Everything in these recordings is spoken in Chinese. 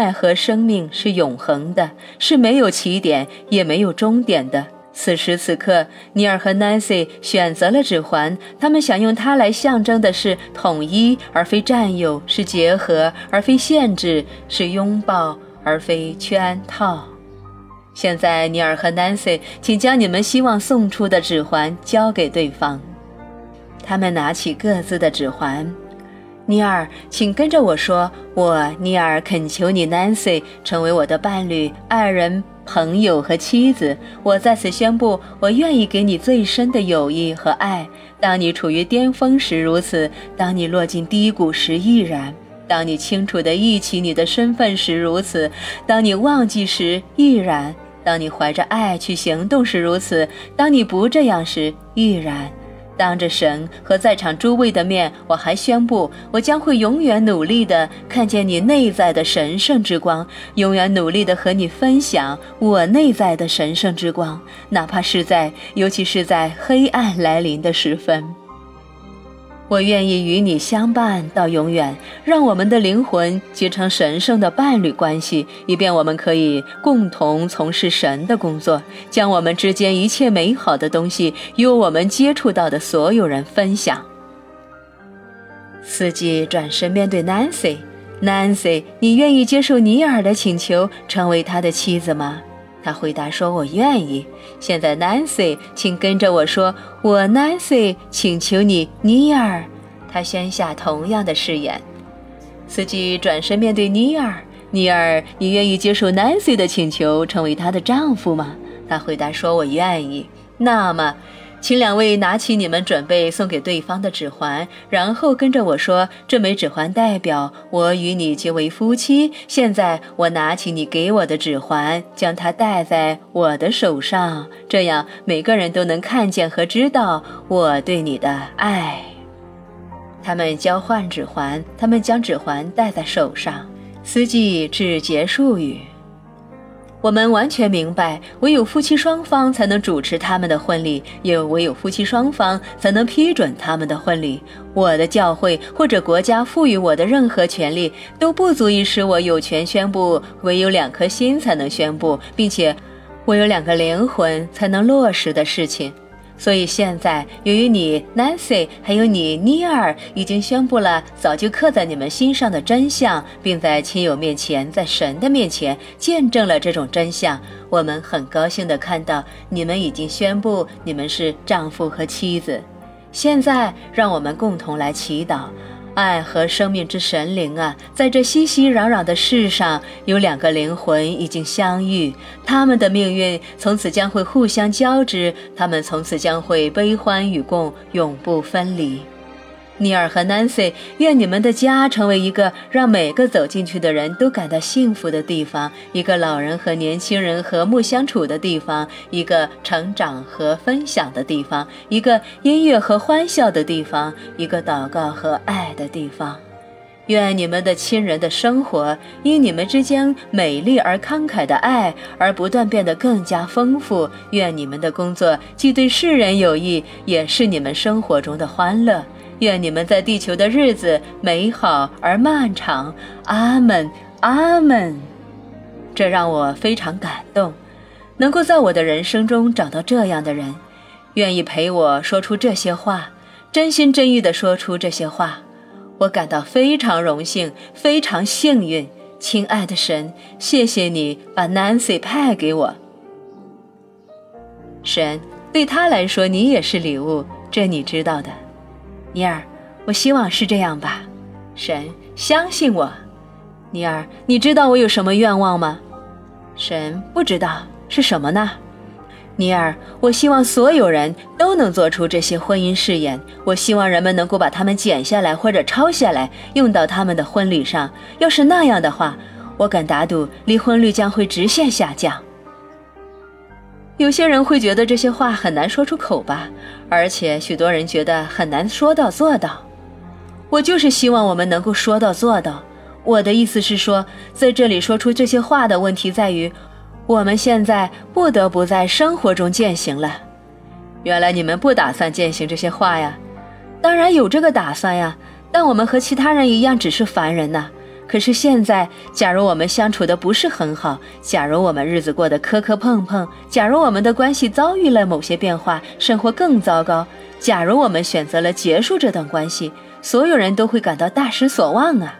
爱和生命是永恒的，是没有起点也没有终点的。此时此刻，尼尔和 Nancy 选择了指环，他们想用它来象征的是统一，而非占有；是结合，而非限制；是拥抱，而非圈套。现在，尼尔和 Nancy，请将你们希望送出的指环交给对方。他们拿起各自的指环。尼尔，请跟着我说：“我，尼尔，恳求你，Nancy，成为我的伴侣、爱人。”朋友和妻子，我在此宣布，我愿意给你最深的友谊和爱。当你处于巅峰时如此，当你落进低谷时亦然；当你清楚地忆起你的身份时如此，当你忘记时亦然；当你怀着爱去行动时如此，当你不这样时亦然。当着神和在场诸位的面，我还宣布，我将会永远努力的看见你内在的神圣之光，永远努力的和你分享我内在的神圣之光，哪怕是在，尤其是在黑暗来临的时分。我愿意与你相伴到永远，让我们的灵魂结成神圣的伴侣关系，以便我们可以共同从事神的工作，将我们之间一切美好的东西与我们接触到的所有人分享。司机转身面对 Nancy，Nancy，你愿意接受尼尔的请求，成为他的妻子吗？他回答说：“我愿意。”现在，Nancy，请跟着我说：“我，Nancy，请求你，尼尔。”他宣下同样的誓言。司机转身面对尼尔：“尼尔，你愿意接受 Nancy 的请求，成为她的丈夫吗？”他回答说：“我愿意。”那么。请两位拿起你们准备送给对方的指环，然后跟着我说：“这枚指环代表我与你结为夫妻。”现在，我拿起你给我的指环，将它戴在我的手上，这样每个人都能看见和知道我对你的爱。他们交换指环，他们将指环戴在手上。司机致结束语。我们完全明白，唯有夫妻双方才能主持他们的婚礼，也唯有夫妻双方才能批准他们的婚礼。我的教会或者国家赋予我的任何权利，都不足以使我有权宣布唯有两颗心才能宣布，并且我有两个灵魂才能落实的事情。所以现在，由于你 Nancy 还有你尼尔已经宣布了早就刻在你们心上的真相，并在亲友面前，在神的面前见证了这种真相，我们很高兴地看到你们已经宣布你们是丈夫和妻子。现在，让我们共同来祈祷。爱和生命之神灵啊，在这熙熙攘攘的世上，有两个灵魂已经相遇，他们的命运从此将会互相交织，他们从此将会悲欢与共，永不分离。尼尔和 Nancy，愿你们的家成为一个让每个走进去的人都感到幸福的地方，一个老人和年轻人和睦相处的地方，一个成长和分享的地方，一个音乐和欢笑的地方，一个祷告和爱的地方。愿你们的亲人的生活因你们之间美丽而慷慨的爱而不断变得更加丰富。愿你们的工作既对世人有益，也是你们生活中的欢乐。愿你们在地球的日子美好而漫长，阿门，阿门。这让我非常感动，能够在我的人生中找到这样的人，愿意陪我说出这些话，真心真意地说出这些话，我感到非常荣幸，非常幸运。亲爱的神，谢谢你把 Nancy 派给我。神对他来说，你也是礼物，这你知道的。尼尔，我希望是这样吧。神，相信我。尼尔，你知道我有什么愿望吗？神，不知道是什么呢？尼尔，我希望所有人都能做出这些婚姻誓言。我希望人们能够把它们剪下来或者抄下来，用到他们的婚礼上。要是那样的话，我敢打赌离婚率将会直线下降。有些人会觉得这些话很难说出口吧，而且许多人觉得很难说到做到。我就是希望我们能够说到做到。我的意思是说，在这里说出这些话的问题在于，我们现在不得不在生活中践行了。原来你们不打算践行这些话呀？当然有这个打算呀，但我们和其他人一样，只是凡人呐。可是现在，假如我们相处的不是很好，假如我们日子过得磕磕碰碰，假如我们的关系遭遇了某些变化，生活更糟糕，假如我们选择了结束这段关系，所有人都会感到大失所望啊！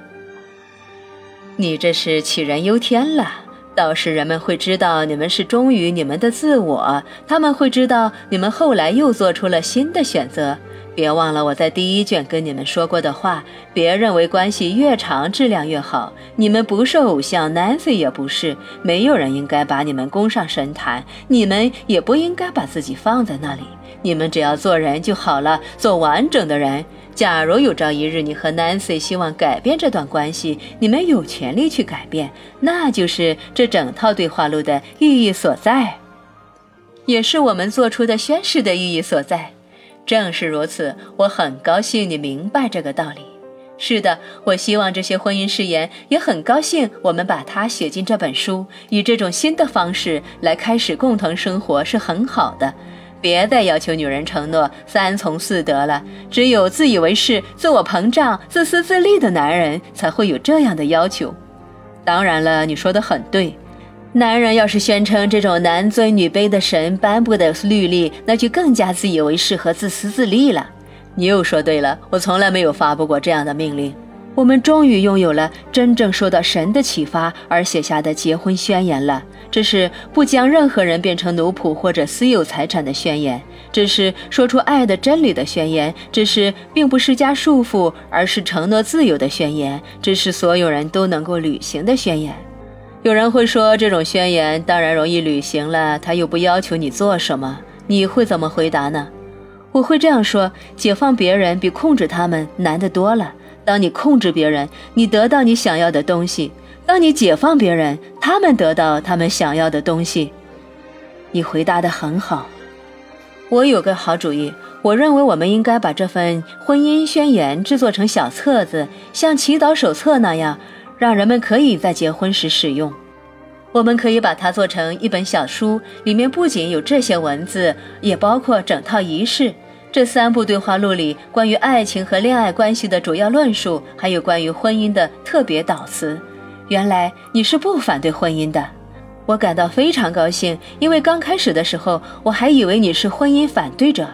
你这是杞人忧天了。到时人们会知道你们是忠于你们的自我，他们会知道你们后来又做出了新的选择。别忘了我在第一卷跟你们说过的话，别认为关系越长质量越好。你们不是偶像，Nancy 也不是，没有人应该把你们供上神坛，你们也不应该把自己放在那里。你们只要做人就好了，做完整的人。假如有朝一日你和 Nancy 希望改变这段关系，你们有权利去改变，那就是这整套对话录的意义所在，也是我们做出的宣誓的意义所在。正是如此，我很高兴你明白这个道理。是的，我希望这些婚姻誓言，也很高兴我们把它写进这本书。以这种新的方式来开始共同生活是很好的。别再要求女人承诺三从四德了。只有自以为是、自我膨胀、自私自利的男人才会有这样的要求。当然了，你说的很对。男人要是宣称这种男尊女卑的神颁布的律例，那就更加自以为是和自私自利了。你又说对了，我从来没有发布过这样的命令。我们终于拥有了真正受到神的启发而写下的结婚宣言了。这是不将任何人变成奴仆或者私有财产的宣言，这是说出爱的真理的宣言，这是并不施加束缚，而是承诺自由的宣言，这是所有人都能够履行的宣言。有人会说，这种宣言当然容易履行了，他又不要求你做什么，你会怎么回答呢？我会这样说：解放别人比控制他们难得多了。当你控制别人，你得到你想要的东西；当你解放别人，他们得到他们想要的东西。你回答得很好。我有个好主意，我认为我们应该把这份婚姻宣言制作成小册子，像祈祷手册那样。让人们可以在结婚时使用。我们可以把它做成一本小书，里面不仅有这些文字，也包括整套仪式。这三部对话录里关于爱情和恋爱关系的主要论述，还有关于婚姻的特别导词。原来你是不反对婚姻的，我感到非常高兴，因为刚开始的时候我还以为你是婚姻反对者。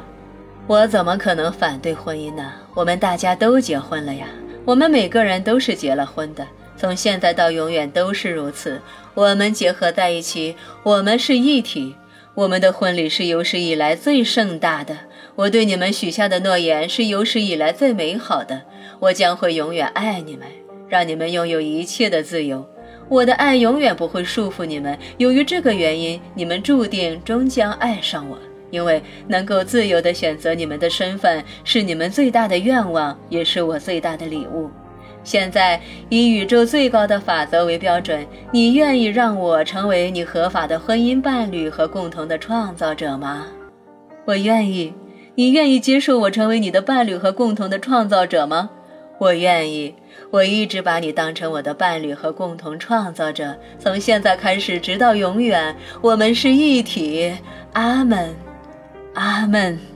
我怎么可能反对婚姻呢？我们大家都结婚了呀，我们每个人都是结了婚的。从现在到永远都是如此。我们结合在一起，我们是一体。我们的婚礼是有史以来最盛大的。我对你们许下的诺言是有史以来最美好的。我将会永远爱你们，让你们拥有一切的自由。我的爱永远不会束缚你们。由于这个原因，你们注定终将爱上我，因为能够自由地选择你们的身份是你们最大的愿望，也是我最大的礼物。现在以宇宙最高的法则为标准，你愿意让我成为你合法的婚姻伴侣和共同的创造者吗？我愿意。你愿意接受我成为你的伴侣和共同的创造者吗？我愿意。我一直把你当成我的伴侣和共同创造者，从现在开始直到永远，我们是一体。阿门，阿门。